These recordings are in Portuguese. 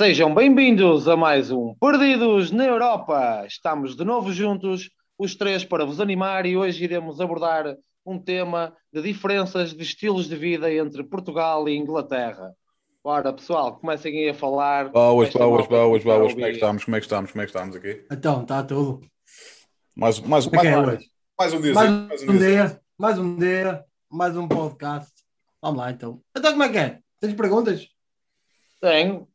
Sejam bem-vindos a mais um Perdidos na Europa. Estamos de novo juntos, os três, para vos animar e hoje iremos abordar um tema de diferenças de estilos de vida entre Portugal e Inglaterra. Ora, pessoal, comecem aí a falar. Boas, boas, boas, boas. Como é que estamos? Como é que estamos? Como é que estamos aqui? Então, está tudo. Mais, mais, é mais, é mais, hoje? mais um dia. Mais Mais um dia, mais um dia, mais um podcast. Vamos lá então. Então como é que é? Tens perguntas? Tenho.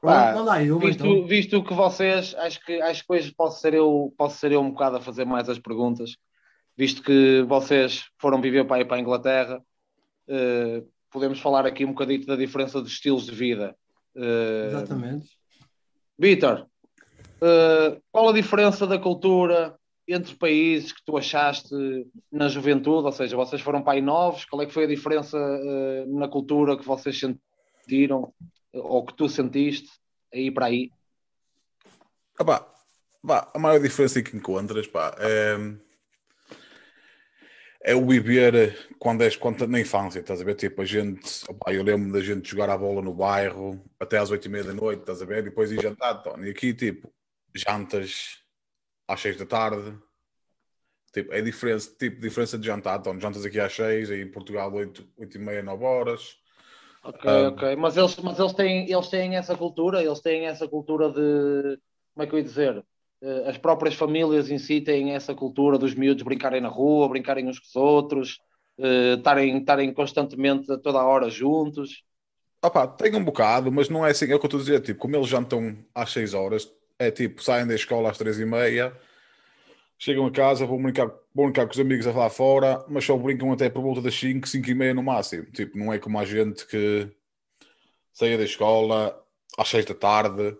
Pá, Visto, então. visto que vocês, acho que, acho que hoje posso ser, eu, posso ser eu um bocado a fazer mais as perguntas, visto que vocês foram viver para para a Inglaterra, eh, podemos falar aqui um bocadinho da diferença de estilos de vida. Eh, Exatamente. Vitor, eh, qual a diferença da cultura entre países que tu achaste na juventude? Ou seja, vocês foram para aí novos, qual é que foi a diferença na cultura que vocês sentiram, ou que tu sentiste aí para aí? Ah, pá, pá, a maior diferença que encontras pá, é, é o viver quando és quando, na infância, estás a ver? Tipo, a gente, eu lembro da gente jogar a bola no bairro até às oito e meia da noite, estás a ver? Depois ir jantar, Tony. E aqui, tipo, jantas às seis da tarde. Tipo, é diferença, tipo, diferença de jantar, Tony. Jantas aqui às seis, aí em Portugal oito, oito e meia, nove horas. Ok, Um, ok. Mas eles, mas eles têm, eles têm essa cultura, eles têm essa cultura de, como é que eu ia dizer? Eh, As próprias famílias em si têm essa cultura dos miúdos brincarem na rua, brincarem uns com os outros, eh, estarem, constantemente a toda a hora juntos. Opá, tem um bocado, mas não é assim, é o que eu estou a dizer, tipo, como eles jantam às 6 horas, é tipo, saem da escola às 3 e meia, chegam a casa, vão brincar, vão brincar com os amigos lá fora, mas só brincam até por volta das 5, 5 e meia no máximo. Tipo, não é como a gente que saía da escola às 6 da tarde,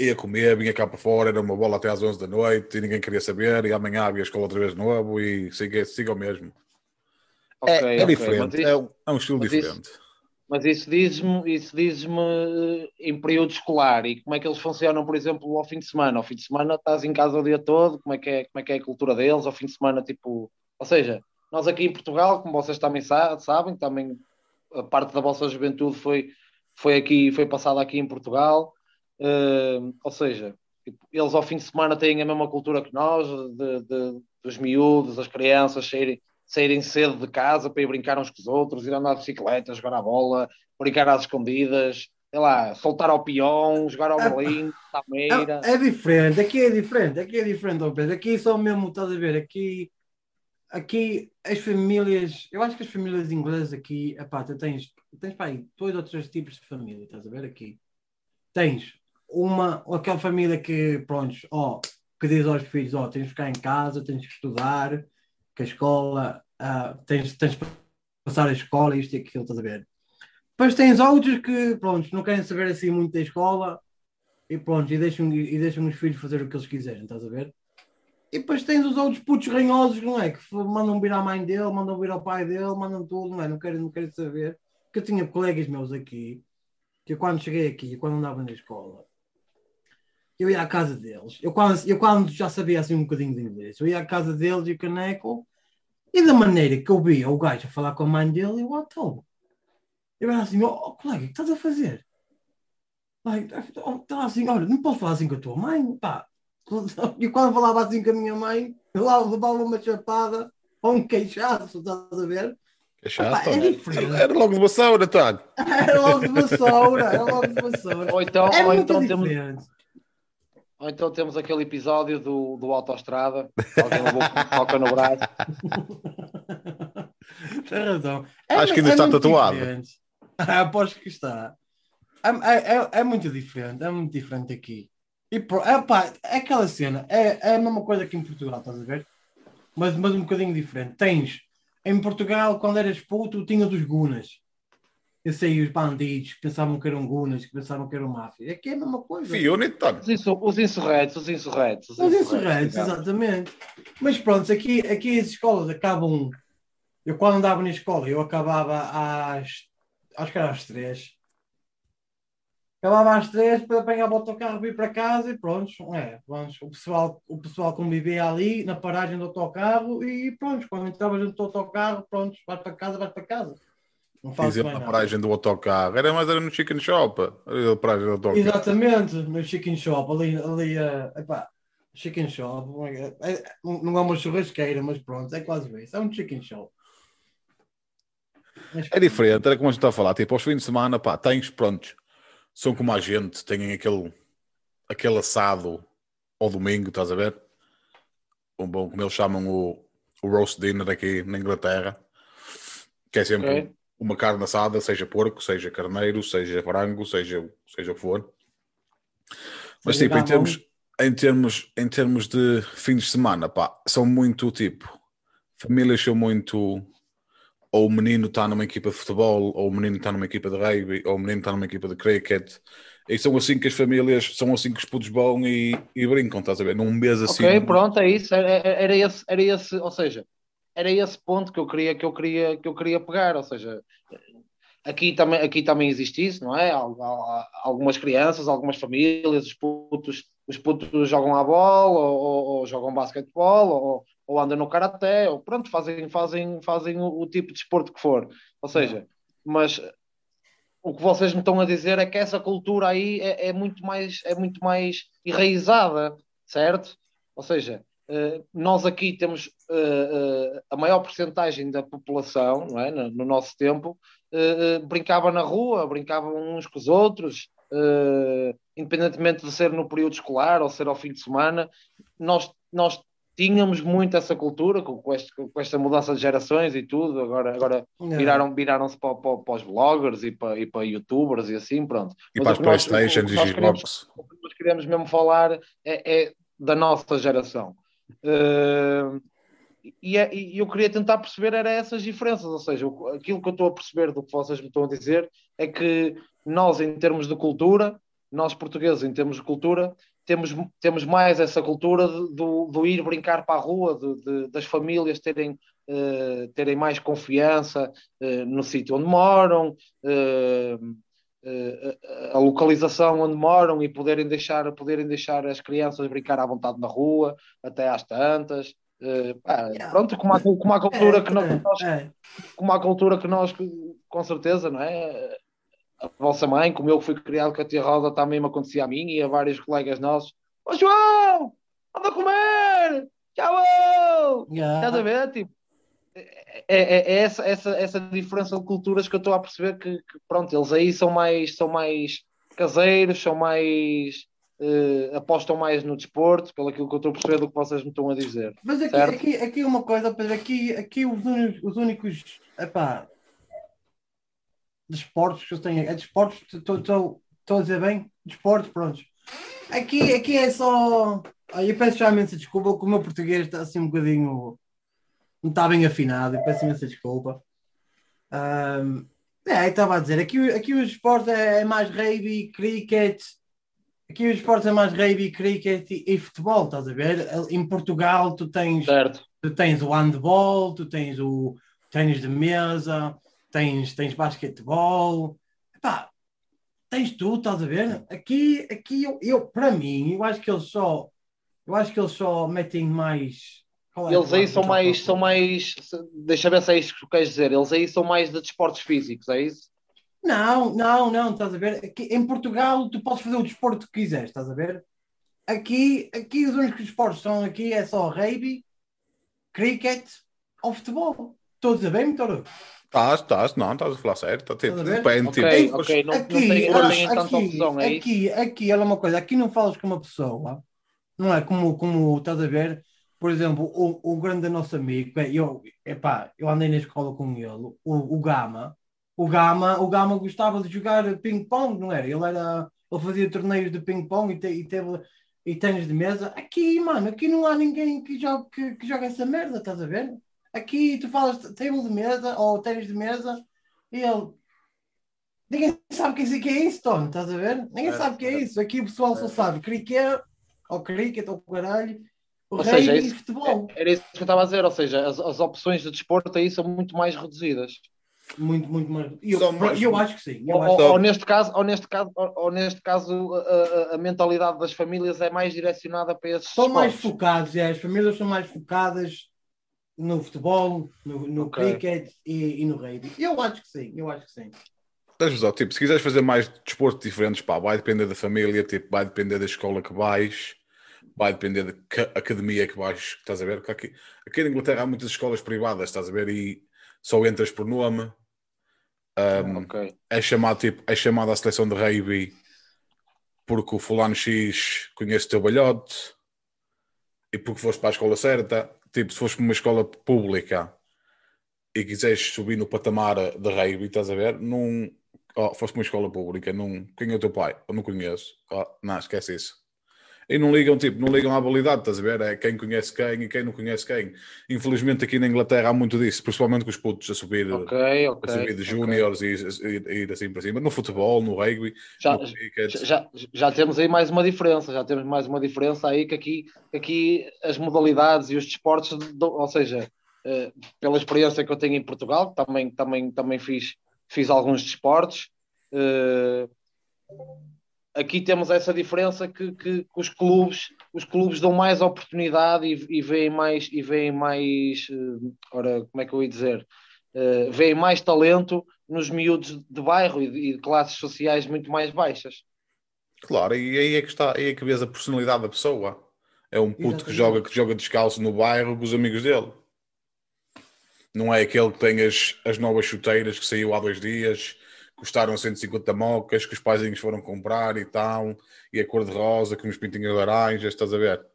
ia comer, vinha cá para fora, era uma bola até às 11 da noite e ninguém queria saber, e amanhã havia escola outra vez de novo e siga, siga o mesmo. Ok, é, é ok. diferente, é, um- é um estilo mas isso- diferente. Mas isso diz-me, isso diz-me eh, em período escolar e como é que eles funcionam, por exemplo, ao fim de semana. Ao fim de semana estás em casa o dia todo, como é que é, como é, que é a cultura deles? Ao fim de semana, tipo, ou seja, nós aqui em Portugal, como vocês também sa- sabem, também a parte da vossa juventude foi, foi aqui, foi passada aqui em Portugal. Eh, ou seja, tipo, eles ao fim de semana têm a mesma cultura que nós, de, de- dos miúdos, as crianças saírem, saírem cedo de casa para ir brincar uns com os outros, ir andar de bicicleta, jogar a bola, brincar às escondidas, sei lá, soltar ao peão, jogar ao É- meira. É, é diferente, aqui é diferente, aqui é diferente, ó Pedro. Aqui só mesmo, estás a ver, aqui, aqui as famílias, eu acho que as famílias inglesas aqui, epá, tu tens, tens pá, aí dois ou três tipos de família, estás a ver aqui. Tens uma, aquela família que, pronto, ó, que diz aos filhos, ó, tens de ficar em casa, tens que estudar, que a escola, ah, tens, tens de passar a escola, isto e aquilo, estás a ver. Depois tens outros que, pronto, não querem saber assim muito da escola, e pronto, e deixam, e deixam os filhos fazer o que eles quiserem, estás a ver? E depois tens os outros putos ranhosos, não é? Que mandam vir à mãe dele, mandam vir ao pai dele, mandam tudo, não é? Não querem, não querem saber. Que eu tinha colegas meus aqui, que eu quando cheguei aqui, quando andava na escola, eu ia à casa deles. Eu quando, eu quando já sabia assim um bocadinho de inglês, eu ia à casa deles e o caneco, e da maneira que eu via o gajo a falar com a mãe dele, eu, oh, então, eu era assim, oh, oh, colega, o que estás a fazer? Ai, Estava assim, olha, não posso falar assim com a tua mãe, pá. E quando falava assim com a minha mãe, eu lá levava uma chapada ou um queixaço, estás a ver? É chato, Epá, é diferente. Era logo de vassoura, Tony. Era logo de vassoura, era logo de vassoura. Ou então, É ou, muito então temos, diferente. Ou então temos aquele episódio do, do Autostrada, alguém levou toca no braço. Tem razão. Acho que ainda está muito tatuado. diferente. Aposto que está. É, é- é- é muito diferente, é muito diferente aqui. E pro, é, pá, é aquela cena, é, é a mesma coisa que em Portugal, estás a ver? Mas, mas um bocadinho diferente. Tens, em Portugal, quando eras puto, tinhas os gunas. Eu sei, os bandidos que pensavam que eram gunas, que pensavam que eram máfia. Aqui é a mesma coisa. Fiona, Tony. Os, insu- os insurretos, os insurretos. Os insurretos, exatamente. Mas pronto, aqui, aqui as escolas acabam. Eu quando andava na escola, eu acabava às. Acho que era às três. Acabava às três para apanhar o autocarro vir para casa e pronto. É, pronto o, pessoal, o pessoal convivia ali na paragem do autocarro e pronto, quando entravas dentro do autocarro, pronto, vais para casa, vais para casa. Não faço mais na paragem do autocarro. Era mais era no chicken shop. Era a paragem do autocarro. Exatamente, no chicken shop, ali, ali uh, epá, chicken shop, é- é- não é uma churrasqueira, mas pronto, é quase isso, é um chicken shop. Mas, É diferente, era como a gente está a falar. Tipo, aos fins de semana, pá, tens, prontos, são como a gente, têm aquele, aquele assado ao domingo, estás a ver? Um bom, como eles chamam o, o roast dinner aqui na Inglaterra, que é sempre Ok. Uma carne assada, seja porco, seja carneiro, seja frango, seja, seja o que for. Mas Seja tipo, em termos, em, termos, em termos de fins de semana, pá, são muito tipo, famílias são muito ou o menino está numa equipa de futebol, ou o menino está numa equipa de rugby, ou o menino está numa equipa de cricket. E são assim que as famílias, são assim que os putos vão e, e brincam, estás a ver? Num mês assim. Ok, pronto, é isso. Era, era, esse, era esse, ou seja, era esse ponto que eu queria, que eu queria, que eu queria pegar. Ou seja, aqui também, aqui também existe isso, não é? Al- al- Algumas crianças, algumas famílias, os putos, os putos jogam a bola, ou, ou- ou jogam basquetebol, ou, ou andam no karaté, ou pronto, fazem, fazem, fazem o, o tipo de desporto que for. Ou seja, mas o que vocês me estão a dizer é que essa cultura aí é, é muito mais é muito mais enraizada, certo? Ou seja, nós aqui temos eh, eh, a maior porcentagem da população, não é? no, no nosso tempo, eh, eh, brincava na rua, brincavam uns com os outros, eh, independentemente de ser no período escolar ou ser ao fim de semana, nós, nós tínhamos muito essa cultura com, com, este- com esta mudança de gerações e tudo, agora, agora É. viraram, viraram-se para, para, para os bloggers e para, e para youtubers e assim, pronto. E Mas para as Playstations e Xbox. o que nós queremos mesmo falar é, é da nossa geração. Uh, e, é- e eu queria tentar perceber era essas diferenças, ou seja, aquilo que eu estou a perceber do que vocês me estão a dizer é que nós, em termos de cultura, nós portugueses, em termos de cultura, temos, temos mais essa cultura do, do ir brincar para a rua, de- de- das famílias terem, eh, terem mais confiança eh, no sítio onde moram, eh, a- a localização onde moram e poderem deixar, poderem deixar as crianças brincar à vontade na rua, até às tantas. Eh, pá. Pronto, como há, como há cultura É, que nós, é, é. como há cultura que nós, com certeza, não é? A vossa mãe, como eu fui criado com a tia Rosa, também me acontecia a mim e a vários colegas nossos. Ô João, anda a comer! Tchau! Yeah. Estás a ver? Tipo, é, é- é essa, essa, essa diferença de culturas que eu estou a perceber que, que, pronto, eles aí são mais, são mais caseiros, são mais eh, apostam mais no desporto, pelo aquilo que eu estou a perceber do que vocês me estão a dizer. Mas aqui, Certo. aqui, aqui uma coisa, Pedro, aqui, aqui os únicos, os únicos epá, desportos que eu tenho, é desportos, estou a dizer bem? Desportos, pronto. Aqui, aqui é só. Ah, eu peço já imensa desculpa, que o meu português está assim um bocadinho. Não está bem afinado, eu peço imensa desculpa. Ahm, é, estava a dizer, aqui, aqui o esporte é, é mais rugby, cricket. Aqui o esporte é mais rugby, cricket e, e futebol, estás a ver? Em Portugal tu tens Certo? tu tens o handball, tu tens o tênis de mesa, tens, tens basquetebol, Epá, tens tudo, estás a ver? Aqui, aqui eu, eu, para mim, eu acho que eles só, eu acho que eles só metem mais. É Eles aí são mais, são mais, deixa eu ver se é isto que tu queres dizer, eles aí são mais de desportos físicos, é isso? Não, não, não, estás a ver? Aqui, em Portugal tu podes fazer o desporto que quiseres, estás a ver? Aqui, aqui os únicos desportos que estão aqui é só rugby, cricket ou futebol. Estou a bem, Vitor? Estás, estás, não, estás a falar sério. Tá, tipo, Estás a ver? depende, Ok, tipo, ok, não, não aqui, não têm tanta aqui, opção, é isso? aqui, aqui, olha uma coisa, aqui não falas com uma pessoa, não é como, como estás a ver, por exemplo, o, grande nosso amigo, é, eu, epá, eu andei na escola com ele, o, o Gama, o Gama, o Gama gostava de jogar ping-pong, não era? Ele era, ele fazia torneios de ping-pong e, te, e teve e tênis de mesa. Aqui, mano, aqui não há ninguém que joga, que, que joga essa merda, estás a ver? Aqui tu falas table de mesa ou tênis de mesa e ele Ninguém sabe o que é que é isso, Tony, estás a ver? Ninguém Certo, sabe o que é certo. isso. Aqui o pessoal só sabe cricket, ou cricket, ou caralho, o Ou seja, e isso- futebol. Era isso que eu estava a dizer, ou seja, as, as opções de desporto aí são muito mais reduzidas. Muito, muito mais. E Eu, Só mais- eu acho que sim. Eu Ou, acho ou- neste caso, ou neste caso, ou, ou neste caso a, a- a mentalidade das famílias é mais direcionada para esses São mais esportes. focados, é, as famílias são mais focadas no futebol, no, no Ok. cricket e, e no rugby. Eu acho que sim, eu acho que sim. Tipo, se quiseres fazer mais desportos diferentes, pá, vai depender da família, tipo, vai depender da escola que vais, vai depender da ca- academia que vais, estás a ver? Porque Aqui, aqui na Inglaterra há muitas escolas privadas, estás a ver? E só entras por nome. Um, Ok. é chamado tipo, é chamado à seleção de rugby porque o fulano X conhece o teu balhote e porque foste para a escola certa. Tipo, se foste para uma escola pública e quiseres subir no patamar de rugby, estás a ver? Não, oh, foste para uma escola pública, não, quem é o teu pai? Eu não conheço. Oh, não, esquece isso. E não ligam, tipo, não ligam à habilidade, estás a ver? É quem conhece quem e quem não conhece quem. Infelizmente aqui na Inglaterra há muito disso, principalmente com os putos a subir Ok, a ok. subir de júniores e, e- e ir assim para cima. No futebol, no rugby, Já, no cricket. já, já temos aí mais uma diferença, já temos mais uma diferença aí que aqui, aqui as modalidades e os desportos, ou seja, eh, pela experiência que eu tenho em Portugal, também, também, também fiz, fiz alguns desportos, eh, aqui temos essa diferença que, que, que os clubes os clubes dão mais oportunidade e, e veem mais e veem mais eh, ora, como é que eu ia dizer Eh, veem mais talento nos miúdos de bairro e de, e de classes sociais muito mais baixas Claro, e aí é que está, aí é que vês a personalidade da pessoa. É um puto que Exatamente. joga, que joga descalço no bairro com os amigos dele. Não é aquele que tem as, as novas chuteiras que saiu há dois dias, custaram 150 mocas, que os paizinhos foram comprar e tal, e a cor de rosa, com uns pintinhos laranjas, estás a ver?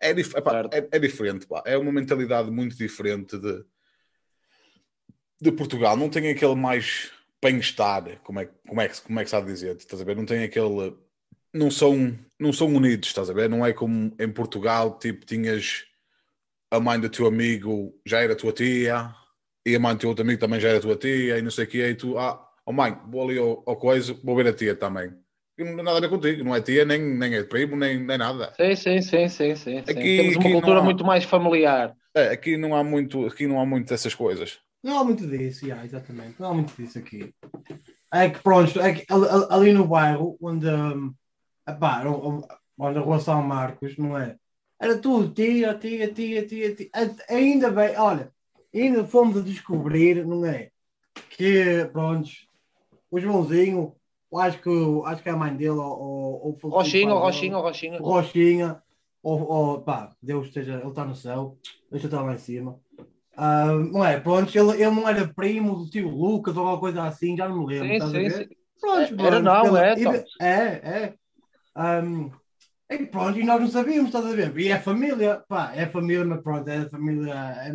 É, dif- epá, é, é diferente, pá. é uma mentalidade muito diferente de, de Portugal. Não tem aquele mais bem-estar, como é, como, é, que- como é que se há de dizer, estás a ver? Não tem aquele. Não são, não são unidos, estás a ver? Não é como em Portugal, tipo, tinhas a mãe do teu amigo já era tua tia, e a mãe do teu outro amigo também já era tua tia, e não sei o quê, e tu, ah, oh mãe, vou ali ao, ao coisa, vou ver a tia também. E não tem nada a ver contigo, não é tia, nem, nem é primo, nem, nem nada. sim, sim, sim, sim, sim, sim. Aqui- temos uma cultura há- muito mais familiar É, aqui não há muito, aqui não há muito dessas coisas. Não há muito disso, já, exatamente. Não há muito disso aqui. É que pronto, é que ali, ali no bairro onde, hum, epá, onde a rua São Marcos, não é? Era tudo tia, tia, tia, tia, tia. Ainda bem, olha, ainda fomos a descobrir, não é? Que, pronto, o Joãozinho, acho que, acho que é a mãe dele, ou, ou, ou foi o Rochinha, pai o dele, Rochinha, o Rochinha o Rochinha, ou, ou pá, Deus esteja, ele está no céu, deixa eu estar lá em cima. Ah, não é? Pronto, ele, ele não era primo do tio Lucas ou alguma coisa assim, já não me lembro. sim, estás a sim, ver? sim. Pronto, É, era não, é, e então. É, é. Ahm, e pronto, e nós não sabíamos, estás a ver? E é família, pá, é família, mas pronto, é família,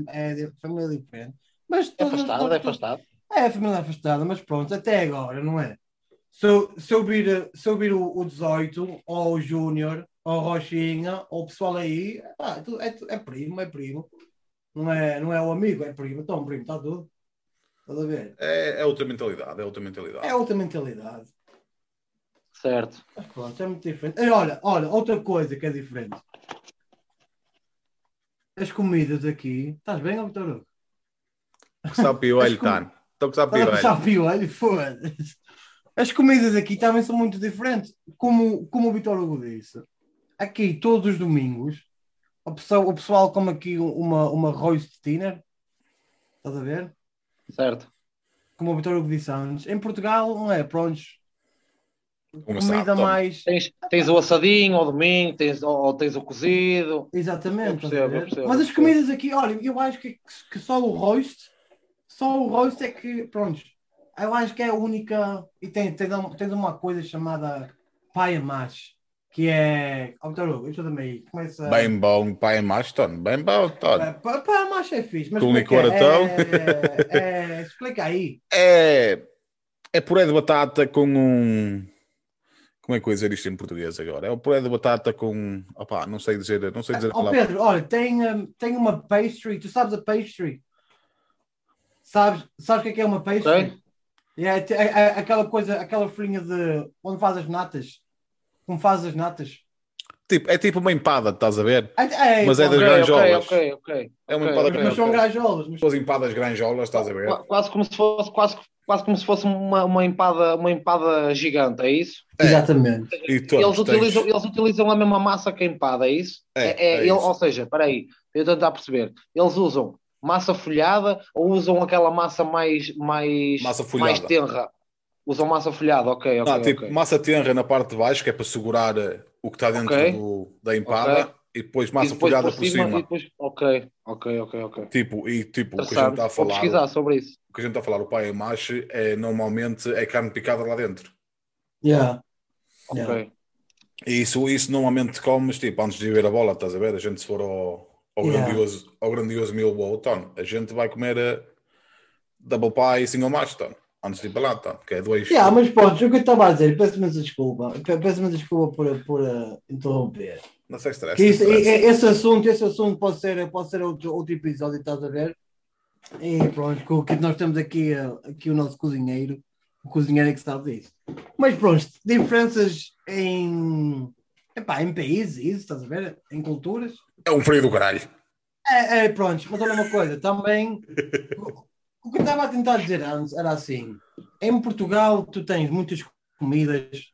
é, é família diferente. Mas É todas- afastado, todas- é afastado. É a família afastada, mas pronto, até agora, não é? Se eu, se eu vir, se eu vir o, o 18, ou o Júnior, ou o Rochinha, ou o pessoal aí, pá, é, é, é primo, é primo. Não é, não é o amigo, é primo. Então, primo, está tudo. Estás a ver? É, é outra mentalidade, é outra mentalidade. É outra mentalidade. Certo. Mas pronto, é muito diferente. E olha, olha, outra coisa que é diferente. As comidas aqui. Estás bem, Vitor Hugo? Que sabe que- Tano. Estou que sabe Estás a piolho. puxar piolho? Foda-se. As comidas aqui também são muito diferentes. Como, como o Vitor Hugo disse, aqui todos os domingos o pessoal, o pessoal come aqui uma, uma roast dinner. Estás a ver? Certo. Como o Vitor Hugo disse antes. Em Portugal, não é? Prontos. Comida mais. Tens, tens o assadinho ao domingo, tens, ou, tens o cozido. Exatamente. Percebo, percebo, Mas as comidas aqui, olha, eu acho que, que só o roast, só o roast é que, pronto, eu acho que é a única. E tem, tem, tem uma coisa chamada paia mash, que é. Ajuda-me aí. Começa. Bem bom, pai é mais, Tano. Bem bom, Tano. É, pa- Paia mash é fixe, mas Com é é? licor, então? É, é, explica aí. É, é puré de batata com um. Como é que eu dizer isto em português agora? É o puré de batata com. Opá, não sei dizer, não sei dizer a Ó palavra. Pedro, olha, tem, hum, tem uma pastry, tu sabes a pastry? Sabes, sabes o que é que é uma pastry? Ok. É, é, é aquela coisa, aquela folhinha de onde faz as natas. Como faz as natas. Tipo, é tipo uma empada, estás a ver? É, é, Mas é das Ok, granjolas. ok, ok, ok. É uma empada ok, Mas são ok. grajolas. Mas... As empadas granjolas, estás a ver? Qua- Quase como se fosse, quase, quase como se fosse uma, uma, empada, uma empada gigante, é isso? Exatamente. E todos Eles utilizam, tens- eles utilizam a mesma massa que a empada, é isso? É, É, é ele- isso. ou seja, espera aí, eu tentar perceber. Eles usam massa folhada ou usam aquela massa mais, mais, Massa mais folhada. tenra? Usam massa folhada, ok, ok. Não, tipo, ok. massa tenra na parte de baixo, que é para segurar eh, o que está dentro Ok. do- da empada, e depois E massa depois folhada por cima. e depois... Ok, ok, ok, ok. Tipo, e tipo, o que a gente está a Vou falar, pesquisar sobre isso. o que a gente está a falar, o pai e macho, é normalmente é carne picada lá dentro. Yeah. Ok. Yeah. E isso, isso normalmente comes, tipo, antes de ir ver a bola, estás a ver? A gente se for ao, ao Yeah. grandioso, ao grandioso Millwall, a gente vai comer eh, double pie e single ton, antes de ir para lá, ton, que é dois... Yeah, mas pronto, o que eu estava a dizer, peço-me desculpa, Pe- peço-me desculpa por, por eh, interromper. Não sei se Que isso, esse assunto, esse assunto pode ser, pode ser outro, outro episódio, estás a ver? E pronto, que nós temos aqui, eh, aqui o nosso cozinheiro, o cozinheiro é que sabe disso. Mas pronto, diferenças em, epá, em países, isso, estás a ver? Em culturas. É um frio do caralho. É, é, pronto, mas olha uma coisa, também o- que eu estava a tentar dizer antes era assim: em Portugal tu tens muitas comidas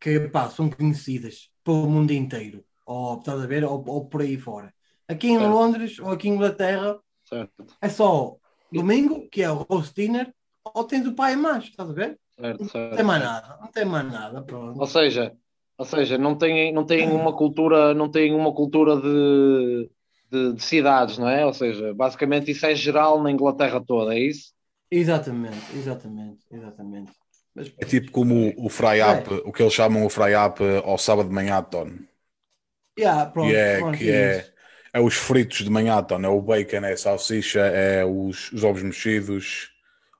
que pá, são conhecidas pelo mundo inteiro, ou estás a ver, ou, ou por aí fora. Aqui em Certo. Londres ou aqui em Inglaterra Certo, é só domingo, que é o roast dinner, ou tens o pai e macho, estás a ver? certo, Não tem mais nada, não tem mais nada, pronto. Ou seja, ou seja, não têm, não têm uma cultura, não têm uma cultura de, de, de cidades, não é? Ou seja, basicamente isso é geral na Inglaterra toda, é isso? Exatamente, exatamente, exatamente. Mas, É tipo como o, o fry up, o que eles chamam o fry up eh, ao sábado de manhã, ton. yeah, pronto, que é, pronto, que é é, isso. é os fritos de manhã, então, é o bacon, é a salsicha, é os, os ovos mexidos,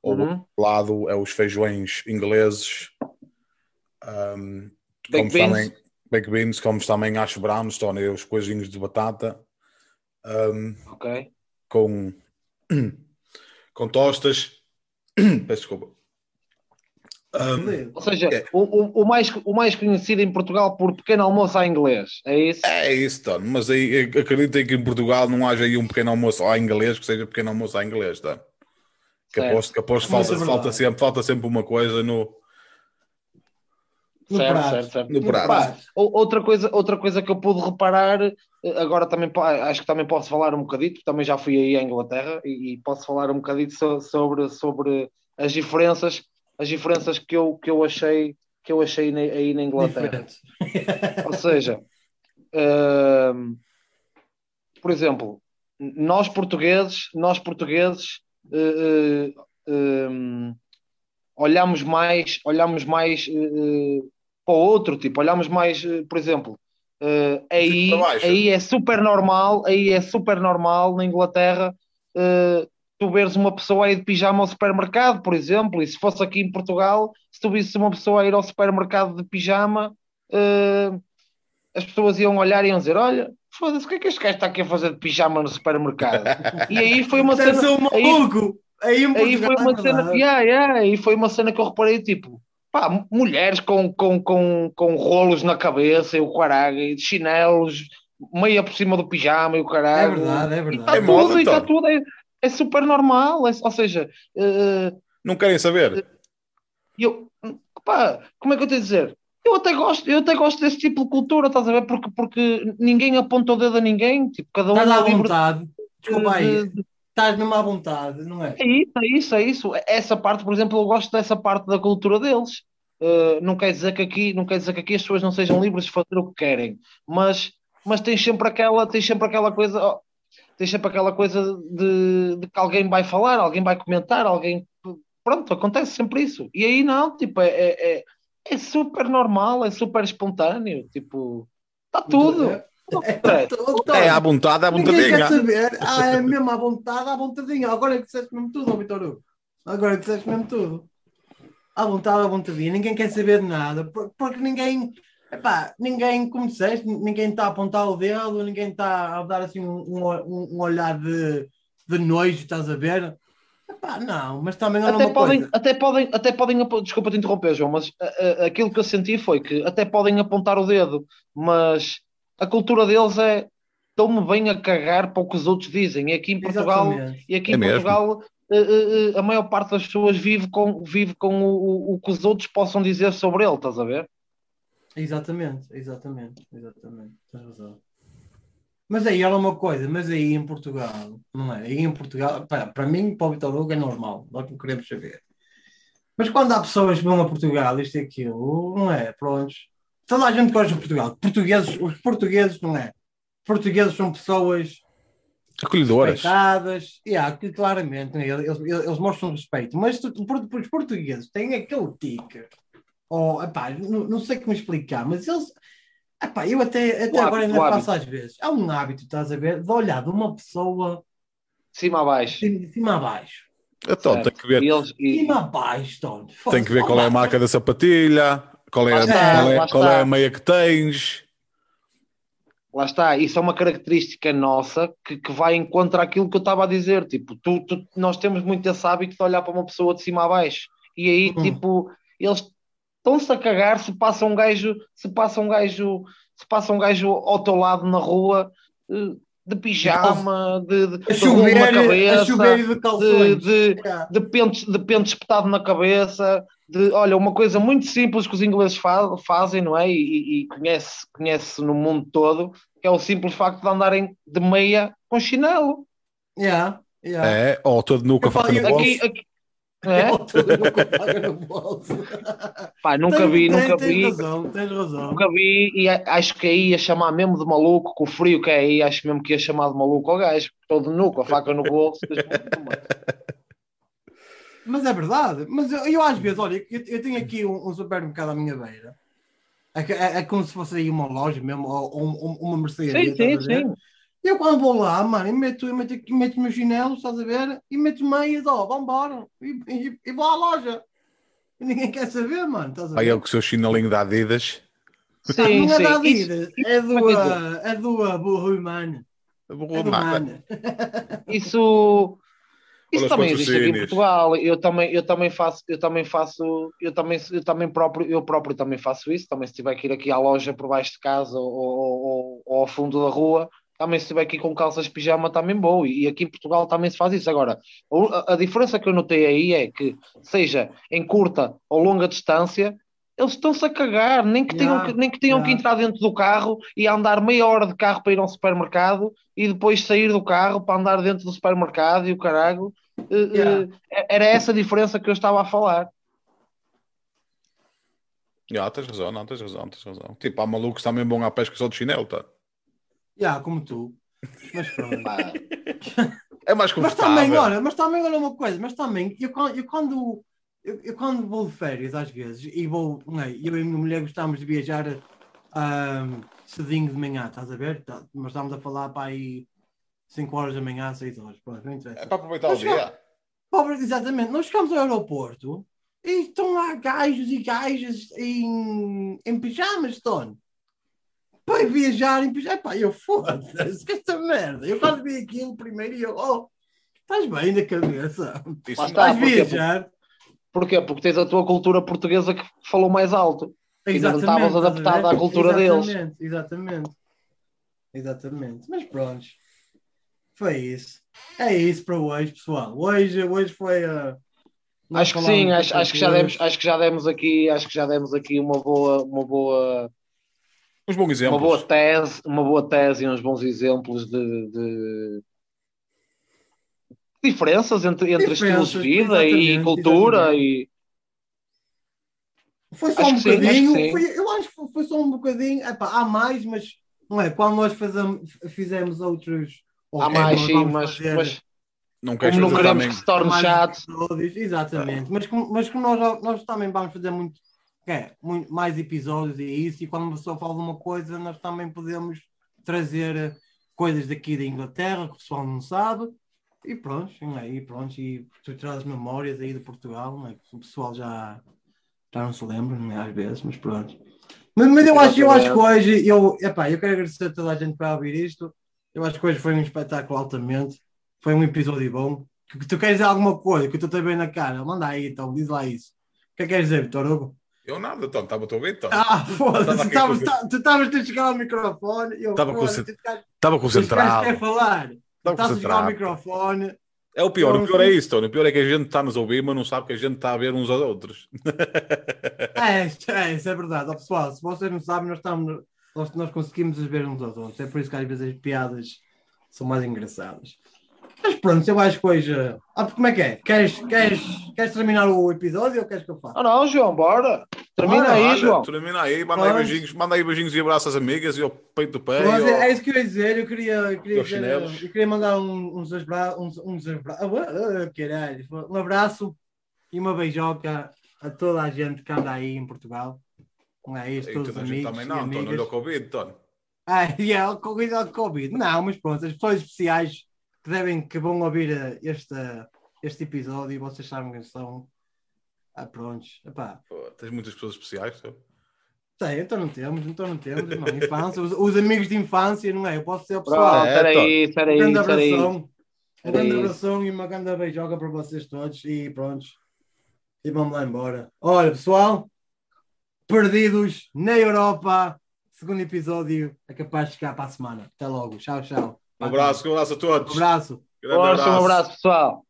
ou Uhum. o lado, é os feijões ingleses, um, Baked beans. também baked beans, comes também hash browns, então, é os coisinhos de batata, um, Ok. com, com tostas, peço desculpa. Um, Ou seja, É. o, o, o, mais, o mais conhecido em Portugal por pequeno almoço a inglês, é isso? É isso, Tony. Mas aí ac- acreditem que em Portugal não haja aí um pequeno almoço ao inglês que seja pequeno almoço ao inglês, tá? Que aposto, que aposto falta, verdade. falta, sempre, falta sempre uma coisa no, No certo, prato. certo, certo. no prato. prato. Ou- Outra coisa, outra coisa que eu pude reparar, eh, agora também po- acho que também posso falar um bocadito, também já fui aí à Inglaterra e, e posso falar um bocadito so- sobre, sobre as diferenças, as diferenças que eu, que eu achei que eu achei na- aí na Inglaterra. Ou seja, hum, por exemplo, nós portugueses, nós portugueses eh, eh, hum, olhamos mais, olhamos mais eh, eh, para o outro, tipo, olhamos mais, eh, por exemplo, eh, aí, aí é super normal, aí é super normal na Inglaterra eh, tu veres uma pessoa a ir de pijama ao supermercado, por exemplo, e se fosse aqui em Portugal, se tu visse uma pessoa a ir ao supermercado de pijama, eh, as pessoas iam olhar e iam dizer: Olha, foda-se, o que é que este gajo está aqui a fazer de pijama no supermercado? E aí foi uma cena. um aí- maluco. Aí, em Aí foi uma é cena, verdade. yeah, yeah, aí foi uma cena que eu reparei, tipo, pá, mulheres com, com, com, com rolos na cabeça e o caralho, e de chinelos, meia por cima do pijama e o É caralho. verdade, é E verdade. está É tudo, moda, e está então. tudo, é, é super normal, é- ou seja, eh, Não querem saber? eu, pá, como é que eu tenho a dizer? Eu até gosto, eu até gosto desse tipo de cultura, estás a ver? Porque, porque ninguém aponta o dedo a ninguém, tipo, cada um Estás à é livre vontade. Desculpa aí. de- de- Estás mesmo à vontade, não é? É isso, é isso, é isso. Essa parte, por exemplo, eu gosto dessa parte da cultura deles. Uh, não quer dizer que aqui, não quer dizer que aqui as pessoas não sejam livres de fazer o que querem, mas, mas tem sempre aquela, tem sempre aquela coisa, oh, tem sempre aquela coisa de, de que alguém vai falar, alguém vai comentar, alguém, pronto, acontece sempre isso. E aí não, tipo, é, é, é- é super normal, é super espontâneo, tipo, está tudo. É, é, à vontade, à Ninguém quer vontadinha. saber. Ah, é mesmo à vontade, à vontadinha. Agora é que disseste mesmo tudo, Vitor Hugo. Agora é que disseste mesmo tudo. À vontade, à vontadinha. Ninguém quer saber de nada. por- Porque ninguém, epá, ninguém, como disseste, ninguém está a apontar o dedo, ninguém está a dar assim um, um, um olhar de, de nojo, estás a ver? Epá, não, mas também Até uma podem, coisa. até podem, até podem, desculpa te interromper, João, mas a- a- aquilo que eu senti foi que até podem apontar o dedo, mas a cultura deles é estão-me bem a cagar para o que os outros dizem. E aqui em Portugal, Exatamente. e aqui É em. Portugal eh, eh, eh, a maior parte das pessoas vive com, vive com o, o- que os outros possam dizer sobre ele, estás a ver? Exatamente, exatamente, exatamente. Tens razão. Mas aí era uma coisa, mas aí em Portugal, não é? Aí em Portugal, para, para mim, para o Vitor Hugo é normal, nós não queremos saber. Mas quando há pessoas que vão a Portugal, isto e aquilo, não é? Pronto. Toda a gente gosta de Portugal. Portugueses, os portugueses, não é? Portugueses são pessoas Acolhedoras. respeitadas, e há que claramente né, eles, eles, mostram respeito, mas tu- os portugueses têm aquele tique, ou epá, não, não sei como explicar, mas eles epá, eu até, até O agora hábito, ainda faço às vezes. Há um hábito, estás a ver, de olhar de uma pessoa De cima a baixo. de de cima a baixo. Então, tem certo? que ver, E eles, De e, cima a baixo, Tony. tem que ver qual é a marca da sapatilha, qual é, Lá a- está, qual é, qual é a meia que tens. lá está, isso é uma característica nossa que, que vai em contra aquilo que eu estava a dizer. Tipo, tu, tu- nós temos muito esse hábito de olhar para uma pessoa de cima a baixo. E aí, Hum. tipo, eles estão-se a cagar se passa um gajo, se passa um gajo, se passa um gajo ao teu lado na rua eh, de pijama, de, de, A de rulo na chover, a cabeça, chover e de de, calções. de, Yeah. de pente, de pente espetado na cabeça, de, olha, uma coisa muito simples que os ingleses fa- fazem, não é? E, e- conhece, conhece no mundo todo, que é o simples facto de andarem de meia com chinelo. Yeah, yeah. É, ou todo nu com a Eu faca falo- no bolso. Aqui, aqui, é? Pá, nunca Tem- vi, tem- nunca tens vi. razão, tens razão. Nunca vi e acho que aí ia chamar mesmo de maluco, com o frio que é aí, acho mesmo que ia chamar de maluco ao gajo, todo nu, com a faca no bolso. Mas é verdade. Mas eu, eu às vezes, olha, eu, eu tenho aqui um, um supermercado à minha beira. É, é- é como se fosse aí uma loja mesmo, ou, ou um- uma mercearia. Sim, sim, sim. Eu quando vou lá, mano, eu meto, eu meto, eu meto meus chinelos, estás a ver? E meto meias, ó, vambora. E, e, e vou à loja. E ninguém quer saber, mano, estás a Aí ver? ele com o seu chinelinho da Adidas. Sim, não é sim. da Isso- Adidas, é do, é uh, é do Burro Mano. É Boa do marca. Mano. Isso, isso Olha também existe aqui em. Portugal. Eu também, eu também faço, eu também faço, eu também, eu também próprio, eu próprio também faço isso. Também se tiver que ir aqui à loja por baixo de casa ou, ou, ou- ou ao fundo da rua, também se tiver que ir com calças de pijama também vou. E, e aqui em Portugal também se faz isso. Agora, a, a diferença que eu notei aí é que, seja em curta ou longa distância, eles estão-se a cagar, nem que tenham, Yeah, que, nem que, tenham que yeah. entrar dentro do carro e andar meia hora de carro para ir ao supermercado e depois sair do carro para andar dentro do supermercado e o caralho. Eh, Yeah. eh, Era essa a diferença que eu estava a falar. Já, tens razão, não, tens razão, tens razão. Tipo, há malucos também vão à pesca só de chinelo, tá? Já, como tu. Mas pronto. É mais Mas confortável. também, olha, mas também, olha uma coisa, mas também, eu, eu quando eu, eu quando vou de férias às vezes e vou, não é, eu e a minha mulher gostamos de viajar ahm, cedinho de manhã, estás a ver? Tá, Mas estamos a falar para aí 5 horas da manhã, 6 horas, pronto, não interessa. É para aproveitar o Mas, dia. Pobre, exatamente, nós chegamos ao aeroporto e estão lá gajos e gajas em, em pijamas, Tony. Para viajar em pijamas. Epá, eu foda-se, que esta merda. Eu quando vi aquilo primeiro e eu, oh, estás bem na cabeça. Isso Lá não. está. Vais porque- viajar. Porquê? Porque tens a tua cultura portuguesa que falou mais alto. Ainda não estavas estás adaptado à cultura deles. Exatamente, exatamente. Exatamente. Mas pronto. Foi isso. É isso para hoje, pessoal. Hoje, hoje foi a. nós Acho que sim, acho, acho que já demos, acho que já demos aqui, acho que já demos aqui uma boa, uma boa, Uns bons uma exemplos. boa tese, uma boa tese e uns bons exemplos de, de diferenças entre, entre estilos Diferenças, de vida e cultura exatamente. e Foi só Acho um que sim, acho bocadinho. foi- eu acho que foi- só um bocadinho. Epá, há mais, mas não é? Quando nós fazemos, fizemos outros. ou há quando mais nós sim, mas, fazer mas Não como não queremos também. que se torne mais chato, episódios, exatamente. Mas, como- mas como nós, nós também vamos fazer muito, é, muito mais episódios e isso, e quando uma pessoa fala de uma coisa, nós também podemos trazer eh, coisas daqui da Inglaterra que o pessoal não sabe. E pronto, é? e pronto, e tu trazes memórias aí de Portugal, é? Que o pessoal já, já não se lembra, não é? Às vezes, mas pronto. Mas, mas eu, acho, eu acho que hoje, eu, epá, eu quero agradecer a toda a gente para ouvir isto. Eu acho que hoje foi um espetáculo altamente. Foi um episódio bom. Que, tu queres dizer alguma coisa que eu estou ver na cara? Manda aí, então, diz lá isso. O que é que queres dizer, Vitor Hugo? Eu nada, então, estava a ouvir, então. Ah, foda-se, tu estavas a chegar ao microfone. Eu, Estava concent- concentrado. quer falar. Estava chegar ao concentrado. microfone. É o pior, o pior é isso, Tony. O pior é que a gente está nos a ouvir, mas não sabe que a gente está a ver uns aos outros. É, é, isso é verdade. Ó, pessoal, se vocês não sabem, nós estamos, nós, nós conseguimos ver uns aos outros. É por isso que às vezes as piadas são mais engraçadas. Mas pronto, eu acho que hoje. Ah, como é que é? Queres, queres, queres terminar o episódio ou queres que eu faça? Ah, não, João, bora. Termina Bora, aí, Olha, João. Termina aí, manda aí beijinhos, manda aí beijinhos e abraços às amigas e ao peito do pé. Ao- é, é isso que eu ia dizer. Eu queria, eu queria, dizer, eu queria mandar um- uns, abra uns, uns abra ah, ah, caralho. um abraço e uma beijoca a toda a gente que anda aí em Portugal. Não é isso, todos os amigos também e não, António, olha o Covid, António. Ah, e é, o cuidado com Covid. Não, mas pronto, as pessoas especiais que devem, que vão ouvir eh, este, este episódio e vocês sabem quem são. Ah, prontos. Epá, Pô, Tens muitas pessoas especiais, tu? sei, então não temos, então não temos, irmão. Infância, os, os amigos de infância, não é? Eu posso ser o pessoal. Pronto, espera aí, espera Um aí, grande espera aí. abração. Um grande abração e uma grande beijoca para vocês todos. E prontos. E vamos lá embora. Olha, pessoal, perdidos na Europa. Segundo episódio é capaz de chegar para a semana. Até logo. Tchau, tchau. Um abraço, um abraço a todos. Um abraço. Grande Força, um abraço, pessoal.